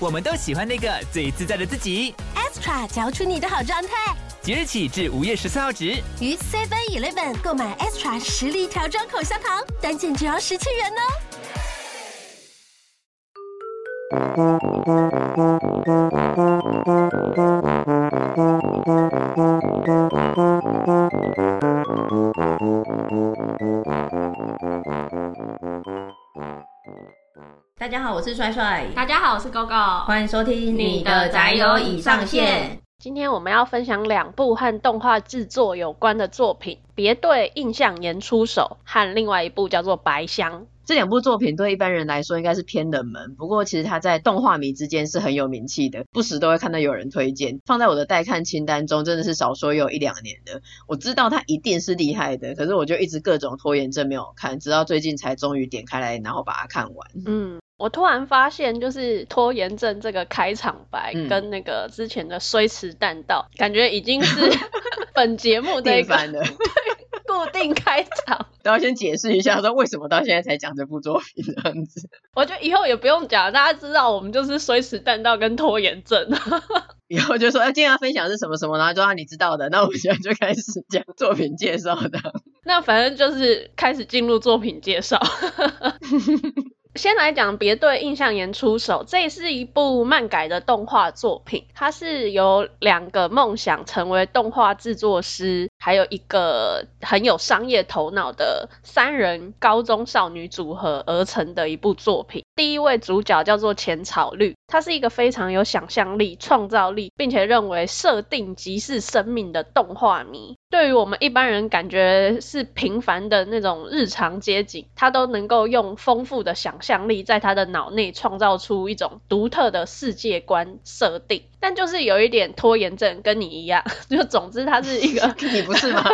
我们都喜欢那个最自在的自己。Extra 嚼出你的好状态。即日起至五月十四号止，于 Seven Eleven 购买 Extra 实力调装口香糖，单件只要十七元哦。大家好，我是帅帅。大家好，我是 GoGo。欢迎收听你的宅友已上线。今天我们要分享两部和动画制作有关的作品，别对映像研出手和另外一部叫做《白香》。这两部作品对一般人来说应该是偏冷门，不过其实它在动画迷之间是很有名气的，不时都会看到有人推荐，放在我的待看清单中，真的是少说有一两年的。我知道它一定是厉害的，可是我就一直各种拖延症没有看，直到最近才终于点开来，然后把它看完。嗯，我突然发现，就是拖延症这个开场白跟那个之前的虽迟但到，嗯、感觉已经是 本节目的一个 对固定开场。都要先解释一下，说为什么到现在才讲这部作品这样子。我觉得以后也不用讲，大家知道我们就是虽迟但到跟拖延症。以后就说，哎，今天要分享的是什么什么，然后就让你知道的。那我们现在就开始讲作品介绍的。那反正就是开始进入作品介绍。先来讲，别对映像研出手。这是一部漫改的动画作品，它是由两个梦想成为动画制作师，还有一个很有商业头脑的三人高中少女组合而成的一部作品。第一位主角叫做浅草绿，他是一个非常有想象力、创造力，并且认为设定即是生命的动画迷。对于我们一般人感觉是平凡的那种日常街景，他都能够用丰富的想象力，在他的脑内创造出一种独特的世界观设定。但就是有一点拖延症，跟你一样。就总之，他是一个，你不是吗？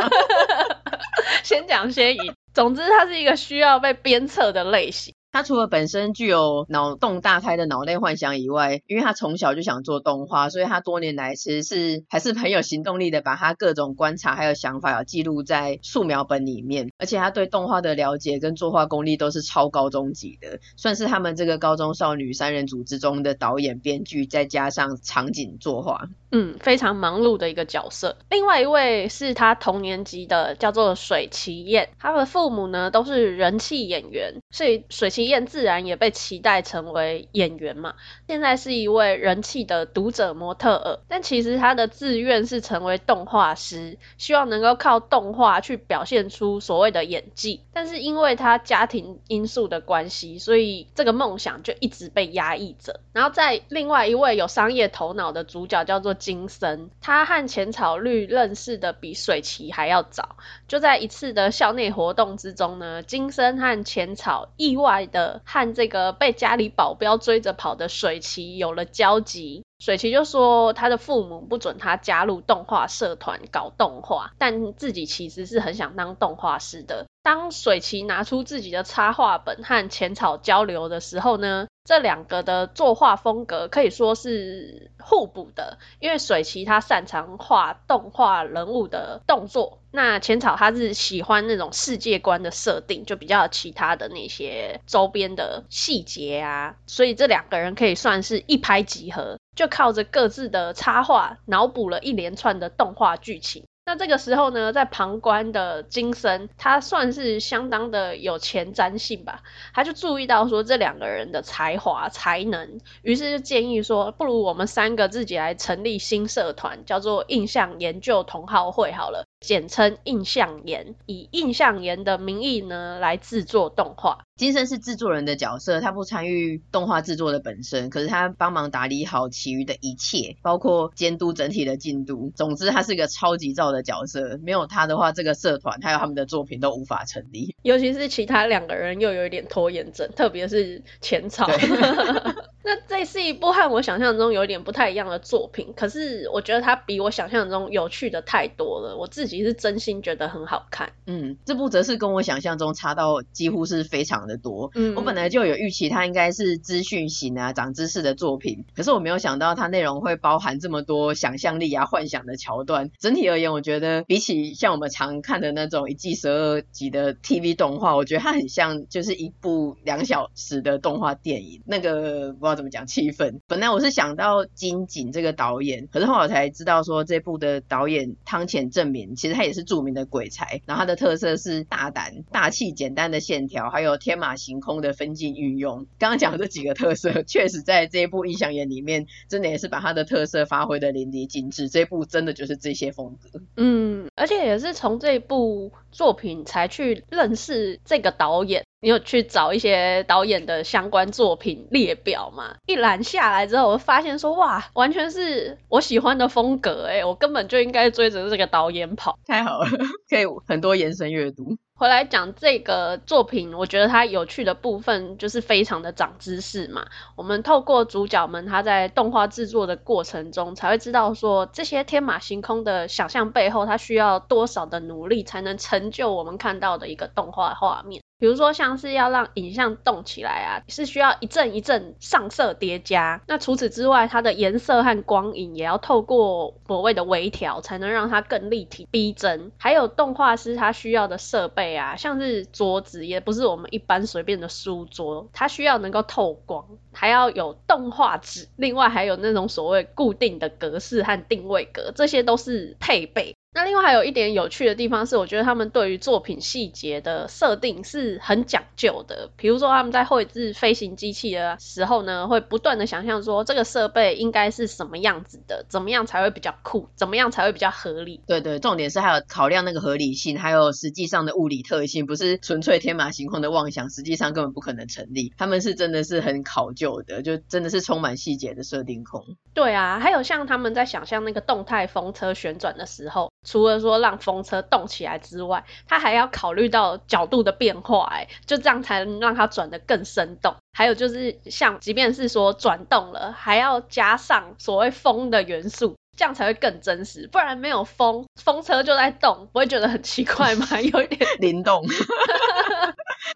先讲先赢。总之，他是一个需要被鞭策的类型。他除了本身具有脑洞大开的脑内幻想以外，因为他从小就想做动画，所以他多年来其实是还是很有行动力的，把他各种观察还有想法有记录在素描本里面。而且他对动画的了解跟作画功力都是超高中级的，算是他们这个高中少女三人组之中的导演、编剧，再加上场景作画，嗯，非常忙碌的一个角色。另外一位是他同年级的，叫做水崎燕，他的父母呢都是人气演员，所以水崎。燕自然也被期待成为演员嘛，现在是一位人气的读者模特儿，但其实他的志愿是成为动画师，希望能够靠动画去表现出所谓的演技。但是因为他家庭因素的关系，所以这个梦想就一直被压抑着。然后在另外一位有商业头脑的主角叫做金森，他和浅草绿认识的比水崎还要早，就在一次的校内活动之中呢，金森和浅草意外的和这个被家里保镖追着跑的水崎有了交集。水崎就说他的父母不准他加入动画社团搞动画，但自己其实是很想当动画师的。当水崎拿出自己的插画本和浅草交流的时候呢，这两个的作画风格可以说是互补的，因为水崎他擅长画动画人物的动作，那浅草他是喜欢那种世界观的设定，就比较其他的那些周边的细节啊，所以这两个人可以算是一拍即合，就靠着各自的插画脑补了一连串的动画剧情。那这个时候呢，在旁观的金森，他算是相当的有前瞻性吧，他就注意到说这两个人的才华才能，于是就建议说，不如我们三个自己来成立新社团，叫做印象研究同好会好了。简称印象研，以印象研的名义呢来制作动画。金森是制作人的角色，他不参与动画制作的本身，可是他帮忙打理好其余的一切，包括监督整体的进度。总之，他是一个超级造的角色，没有他的话，这个社团还有他们的作品都无法成立。尤其是其他两个人又有一点拖延症，特别是浅草。那这是一部和我想象中有点不太一样的作品，可是我觉得它比我想象中有趣的太多了。我自己是真心觉得很好看。嗯，这部则是跟我想象中差到几乎是非常的多。嗯，我本来就有预期它应该是资讯型啊、长知识的作品，可是我没有想到它内容会包含这么多想象力啊、幻想的桥段。整体而言，我觉得比起像我们常看的那种一季十二集的 TV 动画，我觉得它很像就是一部两小时的动画电影。那个怎么讲，气氛。本来我是想到金井这个导演，可是后来我才知道说这部的导演汤浅正明，其实他也是著名的鬼才。然后他的特色是大胆、大气、简单的线条，还有天马行空的分镜运用。刚刚讲这几个特色，确实在这一部《异想眼》里面，真的也是把他的特色发挥的淋漓尽致。这一部真的就是这些风格。嗯，而且也是从这一部作品才去认识这个导演。你有去找一些导演的相关作品列表吗？一栏下来之后，我发现说，哇，完全是我喜欢的风格诶，我根本就应该追着这个导演跑。太好了，可以很多延伸阅读。回来讲这个作品，我觉得它有趣的部分就是非常的长知识嘛。我们透过主角们他在动画制作的过程中，才会知道说，这些天马行空的想象背后，它需要多少的努力才能成就我们看到的一个动画画面。比如说，像是要让影像动起来啊，是需要一阵一阵上色叠加。那除此之外，它的颜色和光影也要透过所谓的微调，才能让它更立体逼真。还有动画师他需要的设备啊，像是桌子，也不是我们一般随便的书桌，它需要能够透光，还要有动画纸，另外还有那种所谓固定的格式和定位格，这些都是配备。那另外还有一点有趣的地方是，我觉得他们对于作品细节的设定是很讲究的。比如说他们在绘制飞行机器的时候呢，会不断的想象说这个设备应该是什么样子的，怎么样才会比较酷，怎么样才会比较合理。对对，重点是还有考量那个合理性，还有实际上的物理特性，不是纯粹天马行空的妄想，实际上根本不可能成立。他们是真的是很考究的，就真的是充满细节的设定控。对啊，还有像他们在想象那个动态风车旋转的时候。除了说让风车动起来之外，它还要考虑到角度的变化，哎，就这样才能让它转得更生动。还有就是像，即便是说转动了，还要加上所谓风的元素，这样才会更真实。不然没有风，风车就在动，不会觉得很奇怪吗？有一点灵动。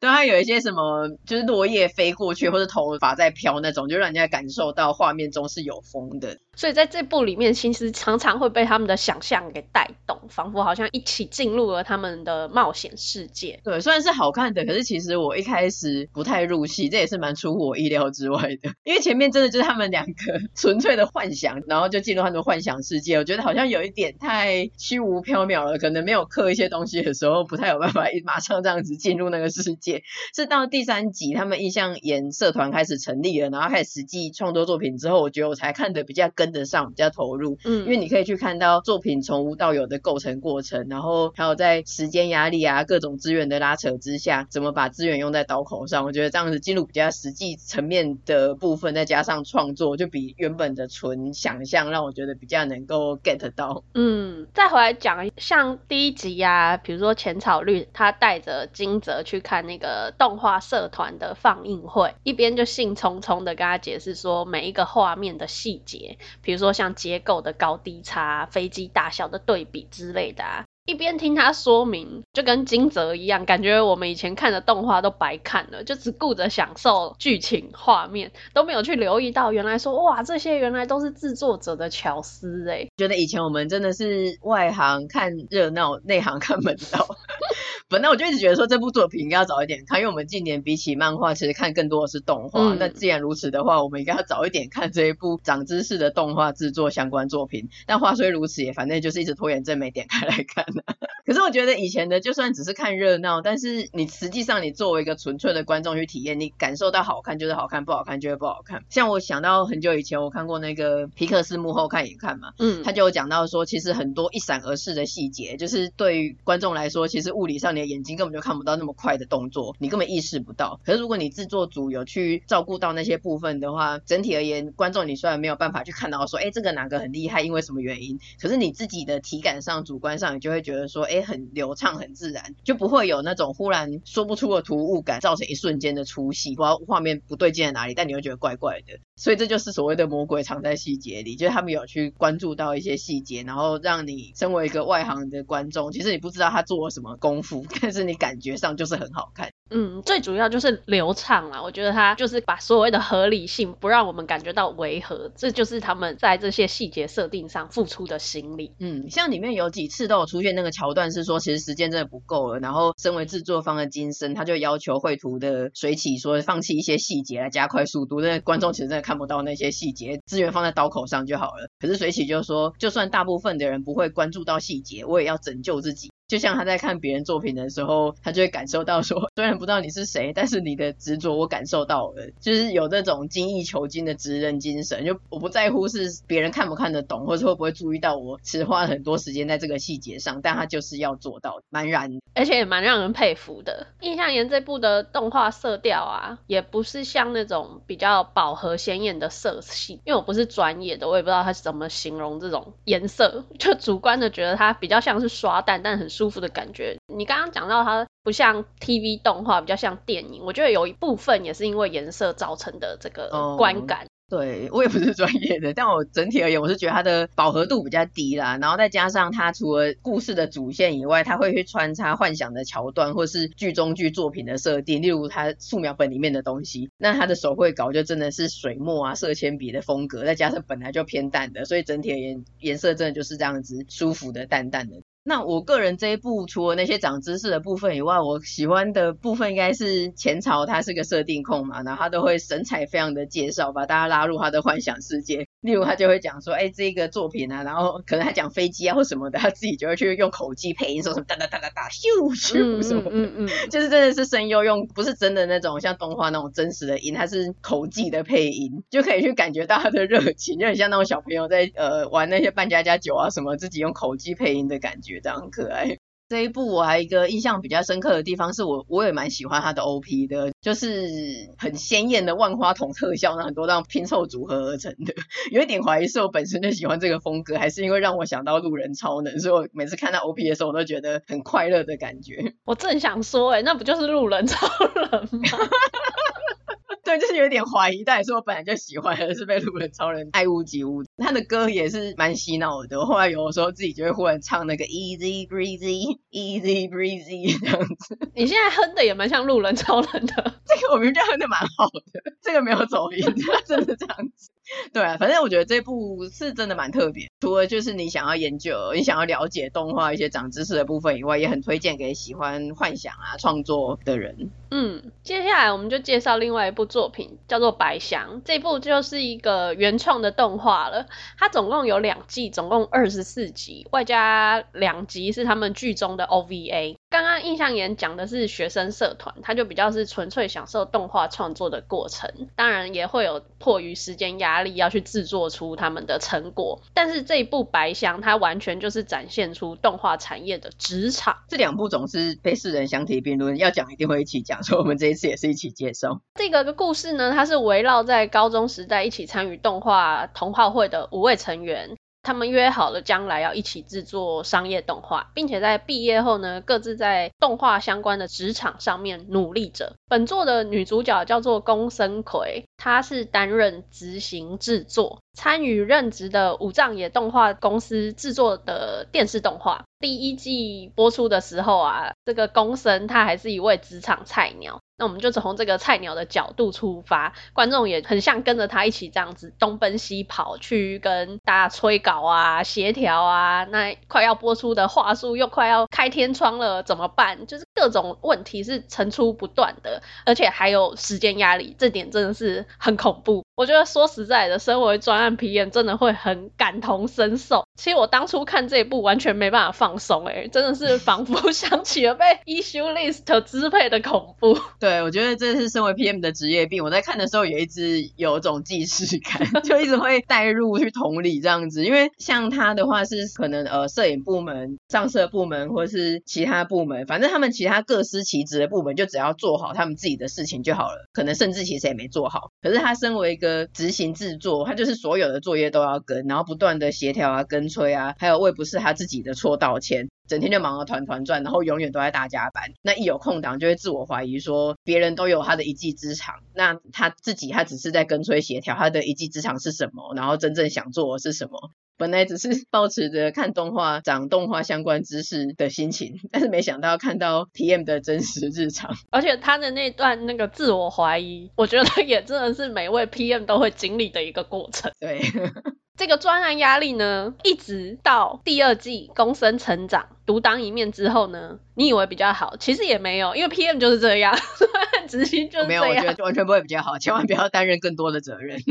对，它有一些什么，就是落叶飞过去，或者头发在飘那种，就让人家感受到画面中是有风的。所以在这部里面，其实常常会被他们的想象给带动，仿佛好像一起进入了他们的冒险世界。对，虽然是好看的，可是其实我一开始不太入戏，这也是蛮出乎我意料之外的。因为前面真的就是他们两个纯粹的幻想，然后就进入他们的幻想世界，我觉得好像有一点太虚无缥缈了，可能没有刻一些东西的时候，不太有办法一马上这样子进入那个世界。是到第三集，他们印象演社团开始成立了，然后开始实际创作作品之后，我觉得我才看得比较跟。跟得上比较投入，嗯，因为你可以去看到作品从无到有的构成过程，然后还有在时间压力啊、各种资源的拉扯之下，怎么把资源用在刀口上。我觉得这样子进入比较实际层面的部分，再加上创作，就比原本的纯想象让我觉得比较能够 get 到。嗯，再回来讲，像第一集呀、啊，比如说浅草绿，他带着金泽去看那个动画社团的放映会，一边就兴冲冲的跟他解释说每一个画面的细节。比如说像结构的高低差、飞机大小的对比之类的啊，一边听他说明，就跟金泽一样，感觉我们以前看的动画都白看了，就只顾着享受剧情画面，都没有去留意到原来说哇，这些原来都是制作者的巧思诶。觉得以前我们真的是外行看热闹，内行看门道。本来我就一直觉得说这部作品应该要早一点看，因为我们近年比起漫画，其实看更多的是动画。嗯、那既然如此的话，我们应该要早一点看这一部长知识的动画制作相关作品。但话虽如此，也反正就是一直拖延症没点开来看。可是我觉得以前的就算只是看热闹，但是你实际上你作为一个纯粹的观众去体验，你感受到好看就是好看，不好看就是不好看。像我想到很久以前我看过那个皮克斯幕后看一看嘛，嗯，他就有讲到说，其实很多一闪而逝的细节，就是对于观众来说，其实物理上你的。眼睛根本就看不到那么快的动作，你根本意识不到。可是如果你制作组有去照顾到那些部分的话，整体而言，观众你虽然没有办法去看到说，哎，这个哪个很厉害，因为什么原因？可是你自己的体感上、主观上，你就会觉得说，哎，很流畅很自然，就不会有那种忽然说不出的突兀感，造成一瞬间的出戏，不知道画面不对劲在哪里，但你会觉得怪怪的。所以这就是所谓的魔鬼藏在细节里，就是他们有去关注到一些细节，然后让你身为一个外行的观众，其实你不知道他做了什么功夫，但是你感觉上就是很好看。嗯，最主要就是流畅啊，我觉得他就是把所谓的合理性不让我们感觉到违和，这就是他们在这些细节设定上付出的心力。嗯，像里面有几次都有出现那个桥段，是说其实时间真的不够了，然后身为制作方的金生他就要求绘图的水起说放弃一些细节来加快速度，那观众其实真的看不到那些细节，资源放在刀口上就好了。可是水起就说，就算大部分的人不会关注到细节，我也要拯救自己。就像他在看别人作品的时候，他就会感受到说，虽然不知道你是谁，但是你的执着我感受到了，就是有那种精益求精的职人精神。就我不在乎是别人看不看得懂，或者会不会注意到我，只花了很多时间在这个细节上，但他就是要做到，蛮燃，而且也蛮让人佩服的。印象岩这部的动画色调啊，也不是像那种比较饱和鲜艳的色系，因为我不是专业的，我也不知道他是怎么形容这种颜色，就主观的觉得它比较像是刷蛋，但很。舒服的感觉。你刚刚讲到它不像 TV 动画，比较像电影，我觉得有一部分也是因为颜色造成的这个观感。Oh, 对，我也不是专业的，但我整体而言，我是觉得它的饱和度比较低啦。然后再加上它除了故事的主线以外，它会去穿插幻想的桥段，或是剧中剧作品的设定，例如它素描本里面的东西。那它的手绘稿就真的是水墨啊、色铅笔的风格，再加上本来就偏淡的，所以整体而言，颜色真的就是这样子舒服的淡淡的。那我个人这一部除了那些长知识的部分以外，我喜欢的部分应该是前朝，他是个设定控嘛，然后他都会神采飞扬的介绍，把大家拉入他的幻想世界。例如他就会讲说，哎，这个作品啊，然后可能他讲飞机啊或什么的，他自己就会去用口技配音，说什么哒哒哒哒哒咻咻什么的，嗯嗯，嗯，嗯，就是真的是声优用，不是真的那种像动画那种真实的音，他是口技的配音，就可以去感觉到他的热情，就很像那种小朋友在呃玩那些扮家家酒啊什么，自己用口技配音的感觉，这样很可爱。这一部我还有一个印象比较深刻的地方，是我我也蛮喜欢它的 OP 的，就是很鲜艳的万花筒特效，那很多这样拼凑组合而成的。有一点怀疑是我本身就喜欢这个风格，还是因为让我想到路人超能，所以我每次看到 OP 的时候，我都觉得很快乐的感觉。我正想说，哎，那不就是路人超人吗？对，就是有点怀疑，但也是我本来就喜欢，而是被路人超人爱屋及乌。他的歌也是蛮洗脑的，我后来有的时候自己就会忽然唱那个 Easy Breezy Easy Breezy 这样子。你现在哼的也蛮像路人超人的，这个我明明就哼的蛮好的，这个没有走音，真的这样子。对啊，反正我觉得这部是真的蛮特别，除了就是你想要研究、你想要了解动画一些长知识的部分以外，也很推荐给喜欢幻想啊创作的人。嗯，接下来我们就介绍另外一部作品，叫做《白翔》。这部就是一个原创的动画了，它总共有两季，总共二十四集，外加两集是他们剧中的 OVA。刚刚印象研讲的是学生社团，他就比较是纯粹享受动画创作的过程，当然也会有迫于时间压力要去制作出他们的成果。但是这一部《白箱》，它完全就是展现出动画产业的职场。这两部总是被世人相提并论，要讲一定会一起讲，所以我们这一次也是一起介绍。这个故事呢，它是围绕在高中时代一起参与动画同好会的五位成员。他们约好了将来要一起制作商业动画，并且在毕业后呢，各自在动画相关的职场上面努力着。本作的女主角叫做宫森葵，她是担任执行制作，参与任职的五藏野动画公司制作的电视动画。第一季播出的时候啊，这个宫神他还是一位职场菜鸟。那我们就从这个菜鸟的角度出发，观众也很像跟着他一起这样子东奔西跑，去跟大家催稿啊、协调啊。那快要播出的话术又快要开天窗了，怎么办？就是各种问题是层出不穷的，而且还有时间压力，这点真的是很恐怖。我觉得说实在的，身为专案 PM 真的会很感同身受。其实我当初看这一部完全没办法放松，哎，真的是 仿佛想起了被 issue list 支配的恐怖。对，我觉得这是身为 PM 的职业病。我在看的时候也一直有种既视感，就一直会带入去同理这样子。因为像他的话是可能呃摄影部门、上色部门或是其他部门，反正他们其他各司其职的部门就只要做好他们自己的事情就好了。可能甚至其实也没做好。可是他身为一个个执行制作，他就是所有的作业都要跟，然后不断的协调啊、跟催啊，还有为不是他自己的错道歉，整天就忙得团团转，然后永远都在大加班。那一有空档就会自我怀疑说，别人都有他的一技之长，那他自己他只是在跟催协调，他的一技之长是什么？然后真正想做的是什么？本来只是抱持着看动画、长动画相关知识的心情，但是没想到看到 PM 的真实日常，而且他的那段那个自我怀疑，我觉得也真的是每位 PM 都会经历的一个过程。对，这个专案压力呢，一直到第二季公升成长独当一面之后呢，你以为比较好，其实也没有，因为 PM 就是这样，执行就是这样。没有，我觉得完全不会比较好，千万不要担任更多的责任。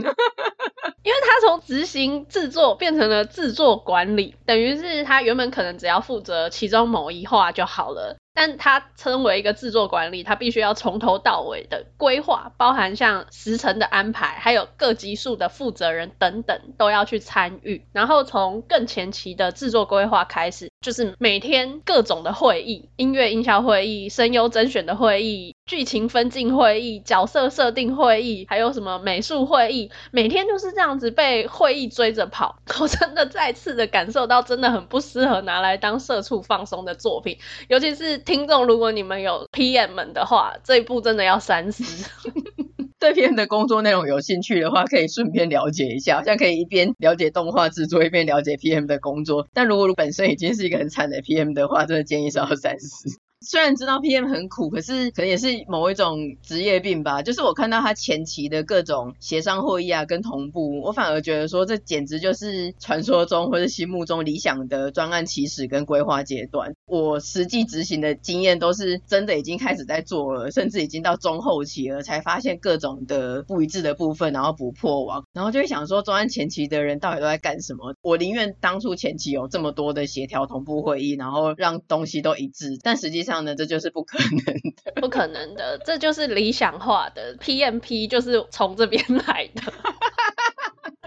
因为他从执行制作变成了制作管理，等于是他原本可能只要负责其中某一话就好了。但它称为一个制作管理，它必须要从头到尾的规划，包含像时程的安排，还有各级数的负责人等等都要去参与。然后从更前期的制作规划开始，就是每天各种的会议，音乐音效会议、声优甄选的会议、剧情分镜会议、角色设定会议，还有什么美术会议，每天就是这样子被会议追着跑。我真的再次的感受到，真的很不适合拿来当社畜放松的作品，尤其是。听众，如果你们有 PM 们的话，这一部真的要三思。对 PM 的工作内容有兴趣的话，可以顺便了解一下，好像可以一边了解动画制作，一边了解 PM 的工作。但如果本身已经是一个很惨的 PM 的话，真的建议是要三思。虽然知道 PM 很苦，可是可能也是某一种职业病吧。就是我看到他前期的各种协商会议啊，跟同步，我反而觉得说这简直就是传说中或者心目中理想的专案起始跟规划阶段。我实际执行的经验都是真的已经开始在做了，甚至已经到中后期了，才发现各种的不一致的部分，然后补破网，然后就会想说专案前期的人到底都在干什么？我宁愿当初前期有这么多的协调同步会议，然后让东西都一致，但实际上。这就是不可能的，不可能的，这就是理想化的 PMP，就是从这边来的。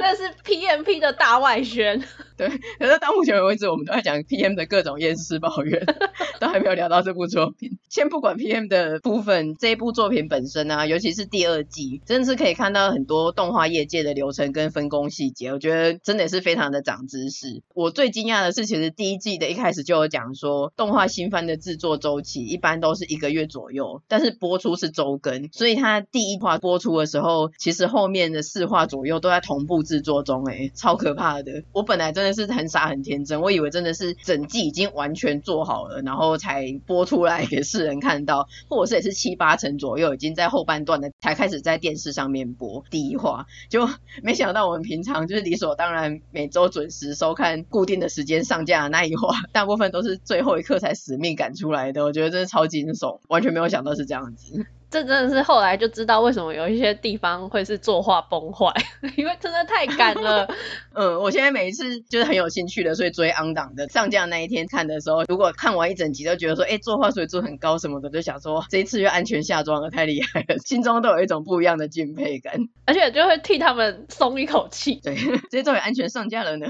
这是 PMP 的大外宣，对。可是到目前为止，我们都在讲 PM 的各种厌世抱怨，都还没有聊到这部作品。先不管 PM 的部分，这一部作品本身啊，尤其是第二季，真的是可以看到很多动画业界的流程跟分工细节。我觉得真的是非常的长知识。我最惊讶的是，其实第一季的一开始就有讲说，动画新番的制作周期一般都是一个月左右，但是播出是周更，所以它第一话播出的时候，其实后面的四话左右都在同步。制作中，哎，超可怕的！我本来真的是很傻很天真，我以为真的是整季已经完全做好了，然后才播出来给世人看到，或者是也是七八成左右，已经在后半段的才开始在电视上面播第一话，就没想到我们平常就是理所当然每周准时收看固定的时间上架的那一话，大部分都是最后一刻才死命赶出来的，我觉得真的超惊悚，完全没有想到是这样子。这真的是后来就知道为什么有一些地方会是作画崩坏，因为真的太赶了。嗯，我现在每一次就是很有兴趣的，所以追 on 档的上架那一天看的时候，如果看完一整集都觉得说，哎，作画水准很高什么的，就想说这一次又安全下装了，太厉害了，心中都有一种不一样的敬佩感，而且就会替他们松一口气。对，这些终于安全上架了呢。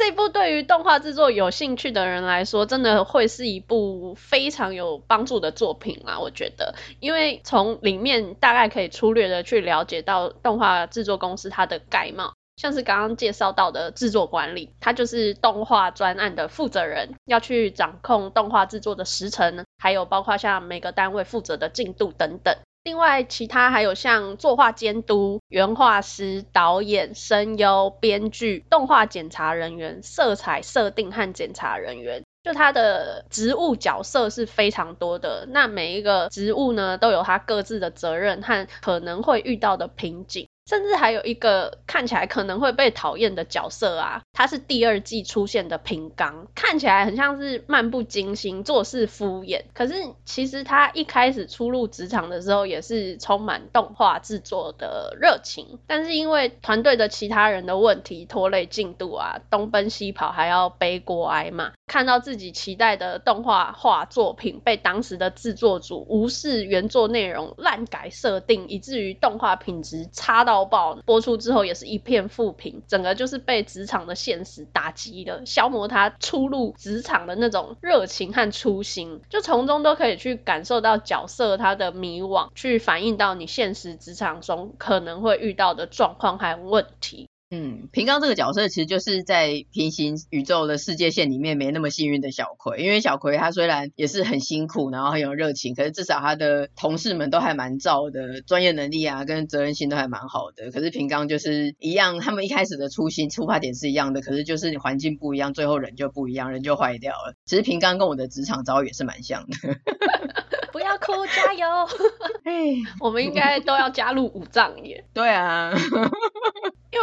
这部对于动画制作有兴趣的人来说，真的会是一部非常有帮助的作品啊。我觉得，因为从里面大概可以粗略的去了解到动画制作公司它的概貌，像是刚刚介绍到的制作管理，它就是动画专案的负责人，要去掌控动画制作的时程，还有包括像每个单位负责的进度等等。另外，其他还有像作画监督、原画师、导演、声优、编剧、动画检查人员、色彩设定和检查人员，就他的职务角色是非常多的。那每一个职务呢，都有他各自的责任和可能会遇到的瓶颈。甚至还有一个看起来可能会被讨厌的角色啊，他是第二季出现的平冈，看起来很像是漫不经心、做事敷衍。可是其实他一开始初入职场的时候，也是充满动画制作的热情。但是因为团队的其他人的问题拖累进度啊，东奔西跑，还要背锅挨骂。看到自己期待的动画化作品被当时的制作组无视原作内容、滥改设定，以至于动画品质差到。爆，播出之后也是一片负评，整个就是被职场的现实打击了，消磨他初入职场的那种热情和初心，就从中都可以去感受到角色他的迷惘，去反映到你现实职场中可能会遇到的状况还有问题。嗯，平刚这个角色其实就是在平行宇宙的世界线里面没那么幸运的小葵，因为小葵他虽然也是很辛苦，然后很有热情，可是至少他的同事们都还蛮罩的，专业能力啊跟责任心都还蛮好的。可是平刚就是一样，他们一开始的初心出发点是一样的，可是就是你环境不一样，最后人就不一样，人就坏掉了。其实平刚跟我的职场遭遇也是蛮像的。不要哭，加油！我们应该都要加入五藏耶。对啊。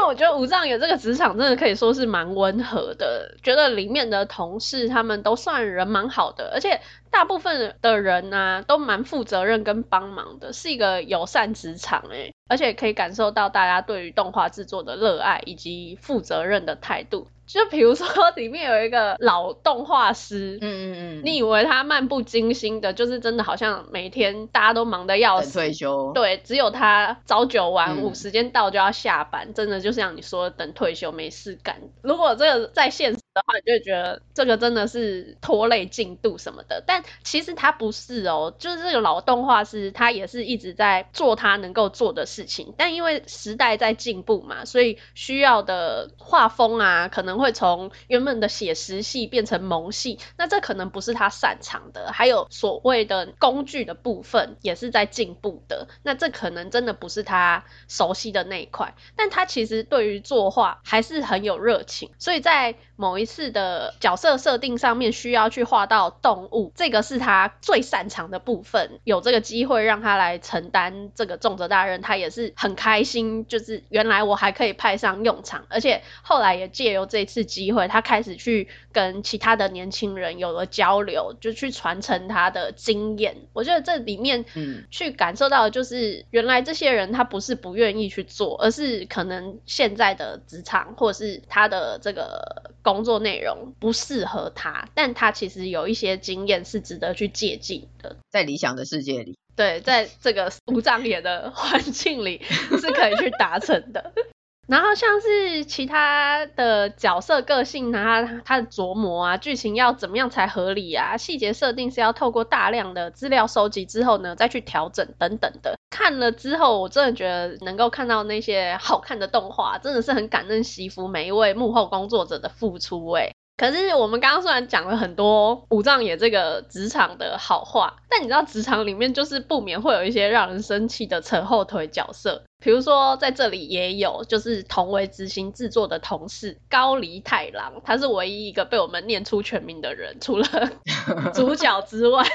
我觉得武藏有这个职场真的可以说是蛮温和的，觉得里面的同事他们都算人蛮好的，而且大部分的人呢、啊、都蛮负责任跟帮忙的，是一个友善职场诶，而且可以感受到大家对于动画制作的热爱以及负责任的态度。就比如说 里面有一个老动画师，嗯嗯嗯，你以为他漫不经心的，就是真的好像每天大家都忙得要死，退休，对，只有他朝九晚五，嗯、时间到就要下班，真的就像你说的，等退休没事干。如果这个在现实的话，你就会觉得这个真的是拖累进度什么的，但其实他不是哦，就是这个老动画师，他也是一直在做他能够做的事情，但因为时代在进步嘛，所以需要的画风啊，可能。会从原本的写实系变成萌系，那这可能不是他擅长的。还有所谓的工具的部分也是在进步的，那这可能真的不是他熟悉的那一块。但他其实对于作画还是很有热情，所以在某一次的角色设定上面需要去画到动物，这个是他最擅长的部分。有这个机会让他来承担这个重责大任，他也是很开心。就是原来我还可以派上用场，而且后来也借由这次机会，他开始去跟其他的年轻人有了交流，就去传承他的经验。我觉得这里面，嗯，去感受到的就是原来这些人他不是不愿意去做，而是可能现在的职场或者是他的这个工作内容不适合他，但他其实有一些经验是值得去借鉴的。在理想的世界里，对，在这个无障眼的环境里是可以去达成的。然后像是其他的角色个性啊，他的琢磨啊，剧情要怎么样才合理啊？细节设定是要透过大量的资料收集之后呢，再去调整等等的。看了之后，我真的觉得能够看到那些好看的动画，真的是很感恩惜福每一位幕后工作者的付出诶。可是我们刚刚虽然讲了很多武藏野这个职场的好话，但你知道职场里面就是不免会有一些让人生气的扯后腿角色。比如说，在这里也有，就是同为执行制作的同事高梨太郎，他是唯一一个被我们念出全名的人，除了 主角之外，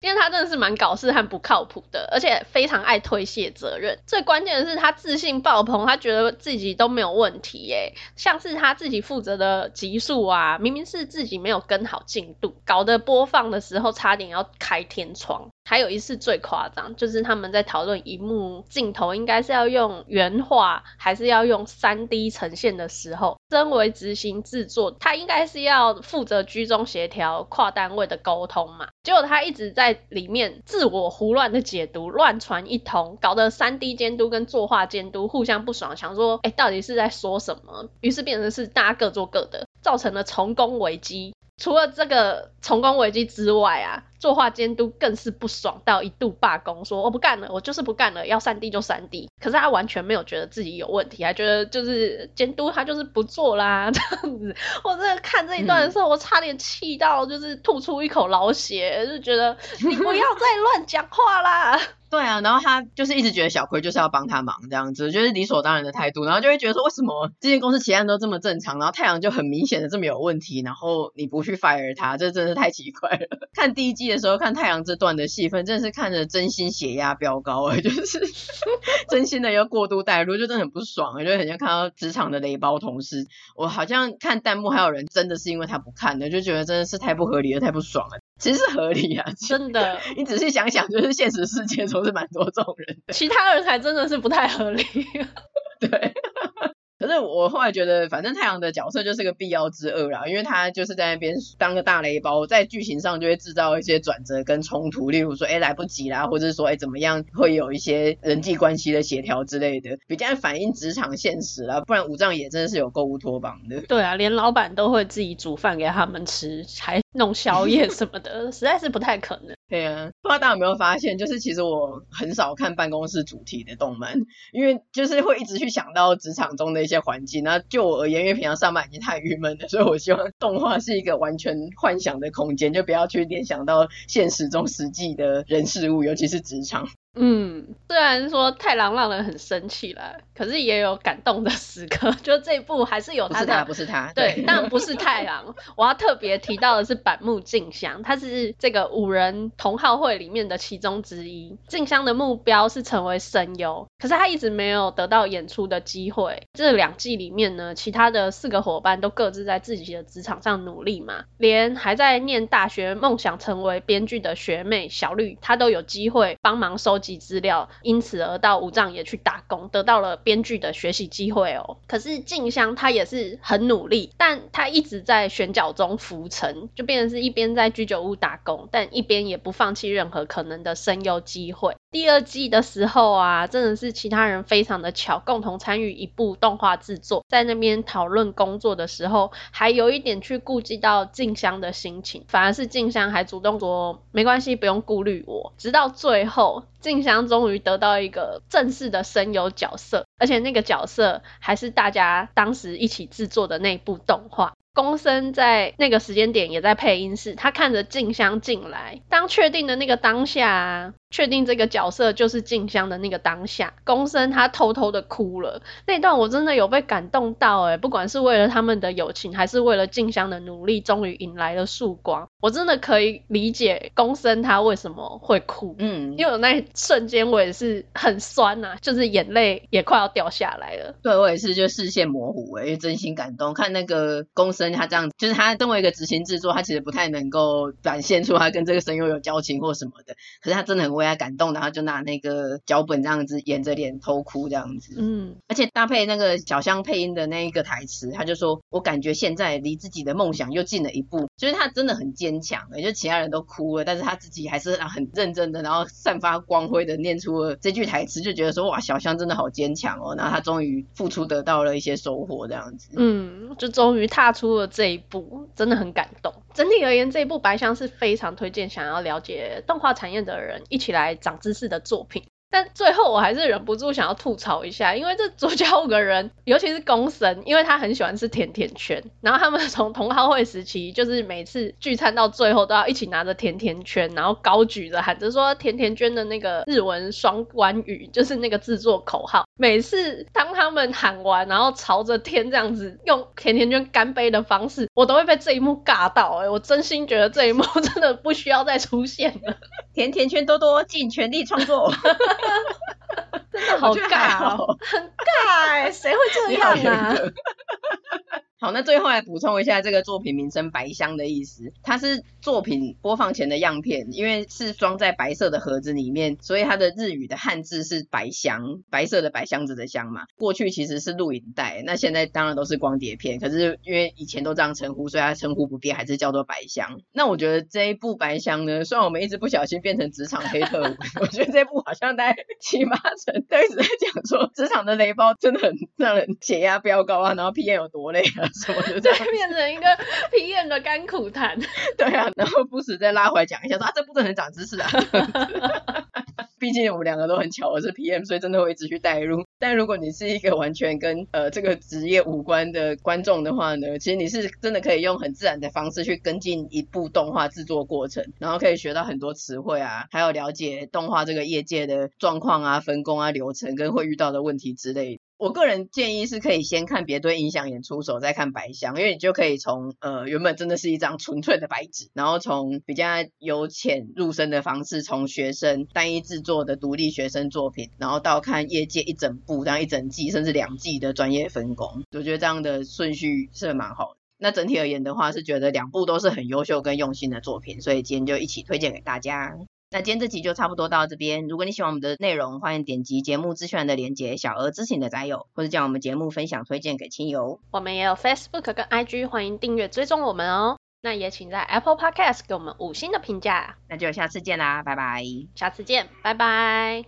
因为他真的是蛮搞事和不靠谱的，而且非常爱推卸责任。最关键的是，他自信爆棚，他觉得自己都没有问题耶，像是他自己负责的集数啊，明明是自己没有跟好进度，搞得播放的时候差点要开天窗。还有一次最夸张，就是他们在讨论一幕镜头应该是要用原画还是要用 3D 呈现的时候，身为执行制作，他应该是要负责居中协调跨单位的沟通嘛。结果他一直在在里面自我胡乱的解读，乱传一通，搞得三 D 监督跟作画监督互相不爽，想说，哎，到底是在说什么？于是变成是大家各做各的，造成了重工危机。除了这个重工危机之外啊，作画监督更是不爽到一度罢工，说我不干了，我就是不干了，要三 D 就三 D。可是他完全没有觉得自己有问题，还觉得就是监督他就是不做啦 这样子。我真的看这一段的时候，我差点气到就是吐出一口老血，就觉得你不要再乱讲话啦。对啊，然后他就是一直觉得小葵就是要帮他忙这样子，就是理所当然的态度，然后就会觉得说，为什么这间公司其他人都这么正常，然后太阳就很明显的这么有问题，然后你不去 fire 他，这真是太奇怪了。看第一季的时候，看太阳这段的戏份，真的是看着真心血压飙高哎，就是 真心的要过度带入，就真的很不爽，就很像看到职场的雷包同事。我好像看弹幕还有人真的是因为他不看的，就觉得真的是太不合理了，太不爽了。其实是合理啊，真的。你仔细想想，就是现实世界中是蛮多这种人的。其他人才真的是不太合理。对。可是我后来觉得，反正太阳的角色就是个必要之恶啦，因为他就是在那边当个大雷包，在剧情上就会制造一些转折跟冲突，例如说，哎，来不及啦，或者说，哎，怎么样会有一些人际关系的协调之类的，比较反映职场现实啦。不然武藏野真的是有够乌托邦的。对啊，连老板都会自己煮饭给他们吃，还弄宵夜 什么的，实在是不太可能。对啊，不知道大家有没有发现，就是其实我很少看办公室主题的动漫，因为就是会一直去想到职场中的一些环境。那就我而言，因为平常上班已经太郁闷了，所以我希望动画是一个完全幻想的空间，就不要去联想到现实中实际的人事物，尤其是职场。嗯，虽然说太郎让人很生气了，可是也有感动的时刻。就这一部还是有他的，不是他，不是他，对，但不是太郎。我要特别提到的是板木静香，他是这个五人同好会里面的其中之一。静香的目标是成为声优，可是他一直没有得到演出的机会。这两季里面呢，其他的四个伙伴都各自在自己的职场上努力嘛，连还在念大学、梦想成为编剧的学妹小绿，她都有机会帮忙收集。资料，因此而到武藏野去打工，得到了编剧的学习机会哦。可是静香她也是很努力，但她一直在选角中浮沉，就变成是一边在居酒屋打工，但一边也不放弃任何可能的声优机会。第二季的时候啊，真的是其他人非常的巧，共同参与一部动画制作，在那边讨论工作的时候，还有一点去顾及到静香的心情，反而是静香还主动说没关系，不用顾虑我。直到最后，静香终于得到一个正式的声优角色，而且那个角色还是大家当时一起制作的那部动画。宫森在那个时间点也在配音室，他看着静香进来，当确定的那个当下。确定这个角色就是静香的那个当下，宫生他偷偷的哭了。那段我真的有被感动到诶，不管是为了他们的友情，还是为了静香的努力，终于迎来了曙光。我真的可以理解宫生他为什么会哭，嗯，因为我那一瞬间我也是很酸呐、啊，就是眼泪也快要掉下来了。对，我也是，就视线模糊哎，因为真心感动。看那个宫生他这样，就是他作为一个执行制作，他其实不太能够展现出他跟这个声优有交情或什么的，可是他真的很。为他感动，然后就拿那个脚本这样子掩着脸偷哭这样子，嗯，而且搭配那个小香配音的那一个台词，他就说：“我感觉现在离自己的梦想又近了一步。”就是他真的很坚强，也就其他人都哭了，但是他自己还是很认真的，然后散发光辉的念出了这句台词，就觉得说：“哇，小香真的好坚强哦。”然后他终于付出得到了一些收获，这样子，嗯，就终于踏出了这一步，真的很感动。整体而言，这一部《白箱》是非常推荐想要了解动画产业的人一起。来长知识的作品。但最后我还是忍不住想要吐槽一下，因为这主角五个人，尤其是公神，因为他很喜欢吃甜甜圈，然后他们从同好会时期，就是每次聚餐到最后都要一起拿着甜甜圈，然后高举着喊着说甜甜圈的那个日文双关语，就是那个制作口号。每次当他们喊完，然后朝着天这样子用甜甜圈干杯的方式，我都会被这一幕尬到，欸，我真心觉得这一幕 真的不需要再出现了。甜甜圈多多，尽全力创作。真的好尬哦，很尬哎，谁会这样啊？好，那最后来补充一下这个作品名称“白箱”的意思。它是作品播放前的样片，因为是装在白色的盒子里面，所以它的日语的汉字是“白箱”，白色的白箱子的箱嘛。过去其实是录影带，那现在当然都是光碟片。可是因为以前都这样称呼，所以它称呼不变，还是叫做白箱。那我觉得这一部白箱呢，虽然我们一直不小心变成职场黑特务，我觉得这部好像在七八成都一直在讲说职场的雷包真的很让人血压飙高啊，然后 PM 有多累啊。什么的，对，变成一个 PM 的甘苦谈。对啊，然后不时再拉回来讲一下说，说啊，这部分很长知识啊。毕竟我们两个都很巧我是 PM，所以真的会一直去带入。但如果你是一个完全跟呃这个职业无关的观众的话呢，其实你是真的可以用很自然的方式去跟进一部动画制作过程，然后可以学到很多词汇啊，还有了解动画这个业界的状况啊、分工啊、流程跟会遇到的问题之类的。我个人建议是可以先看别对影响演出手，再看白箱，因为你就可以从呃原本真的是一张纯粹的白纸，然后从比较由浅入深的方式，从学生单一制作的独立学生作品，然后到看业界一整部，然后一整季甚至两季的专业分工，我觉得这样的顺序是蛮好的。那整体而言的话，是觉得两部都是很优秀跟用心的作品，所以今天就一起推荐给大家。那今天这集就差不多到这边。如果你喜欢我们的内容，欢迎点击节目资讯栏的链接，小额支持你的宅友，或者将我们节目分享推荐给亲友。我们也有 Facebook 跟 IG，欢迎订阅追踪我们哦。那也请在 Apple Podcast 给我们五星的评价。那就下次见啦，拜拜。下次见，拜拜。